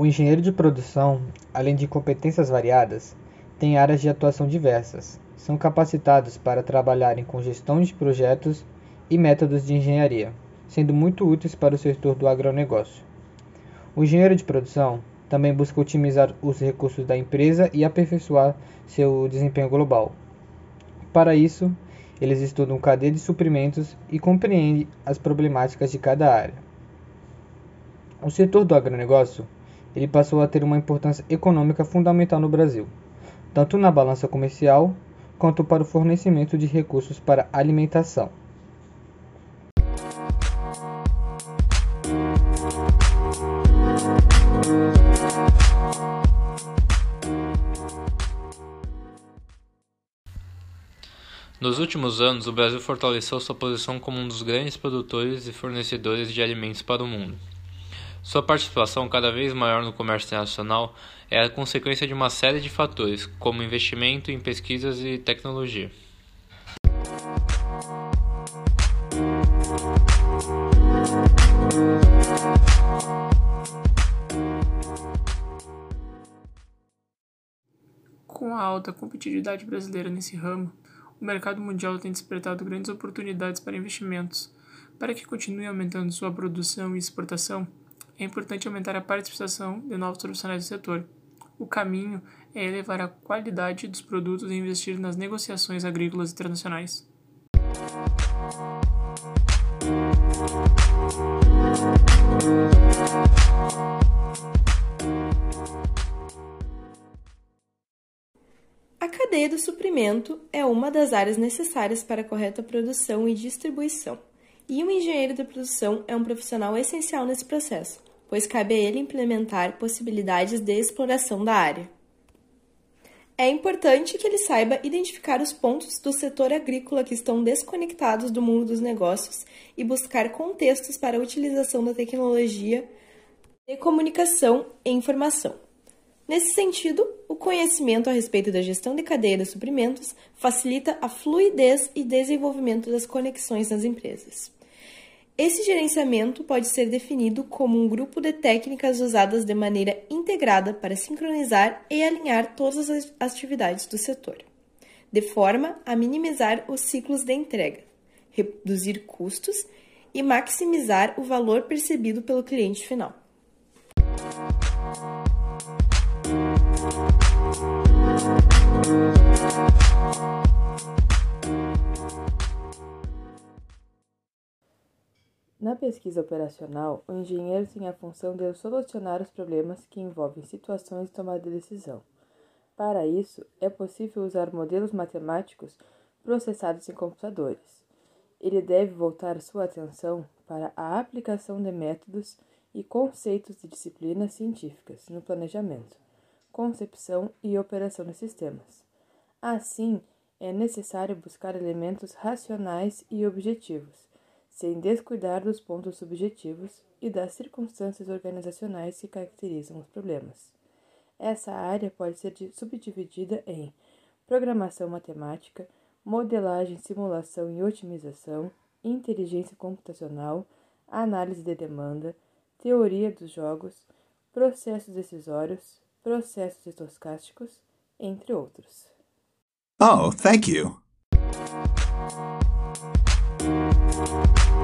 O engenheiro de produção, além de competências variadas, tem áreas de atuação diversas. São capacitados para trabalharem com gestão de projetos e métodos de engenharia, sendo muito úteis para o setor do agronegócio. O engenheiro de produção também busca otimizar os recursos da empresa e aperfeiçoar seu desempenho global. Para isso, eles estudam cadeia de suprimentos e compreendem as problemáticas de cada área. O setor do agronegócio ele passou a ter uma importância econômica fundamental no Brasil, tanto na balança comercial quanto para o fornecimento de recursos para alimentação. Nos últimos anos, o Brasil fortaleceu sua posição como um dos grandes produtores e fornecedores de alimentos para o mundo. Sua participação cada vez maior no comércio internacional é a consequência de uma série de fatores, como investimento em pesquisas e tecnologia. Com a alta competitividade brasileira nesse ramo, o mercado mundial tem despertado grandes oportunidades para investimentos. Para que continue aumentando sua produção e exportação, é importante aumentar a participação de novos profissionais do setor. O caminho é elevar a qualidade dos produtos e investir nas negociações agrícolas internacionais. A cadeia do suprimento é uma das áreas necessárias para a correta produção e distribuição, e um engenheiro de produção é um profissional essencial nesse processo pois cabe a ele implementar possibilidades de exploração da área. É importante que ele saiba identificar os pontos do setor agrícola que estão desconectados do mundo dos negócios e buscar contextos para a utilização da tecnologia de comunicação e informação. Nesse sentido, o conhecimento a respeito da gestão de cadeia de suprimentos facilita a fluidez e desenvolvimento das conexões nas empresas. Esse gerenciamento pode ser definido como um grupo de técnicas usadas de maneira integrada para sincronizar e alinhar todas as atividades do setor, de forma a minimizar os ciclos de entrega, reduzir custos e maximizar o valor percebido pelo cliente final. Na pesquisa operacional, o engenheiro tem a função de solucionar os problemas que envolvem situações de tomada de decisão. Para isso, é possível usar modelos matemáticos processados em computadores. Ele deve voltar sua atenção para a aplicação de métodos e conceitos de disciplinas científicas no planejamento, concepção e operação de sistemas. Assim, é necessário buscar elementos racionais e objetivos sem descuidar dos pontos subjetivos e das circunstâncias organizacionais que caracterizam os problemas. Essa área pode ser subdividida em programação matemática, modelagem, simulação e otimização, inteligência computacional, análise de demanda, teoria dos jogos, processos decisórios, processos estocásticos, entre outros. Oh, thank you. Thank you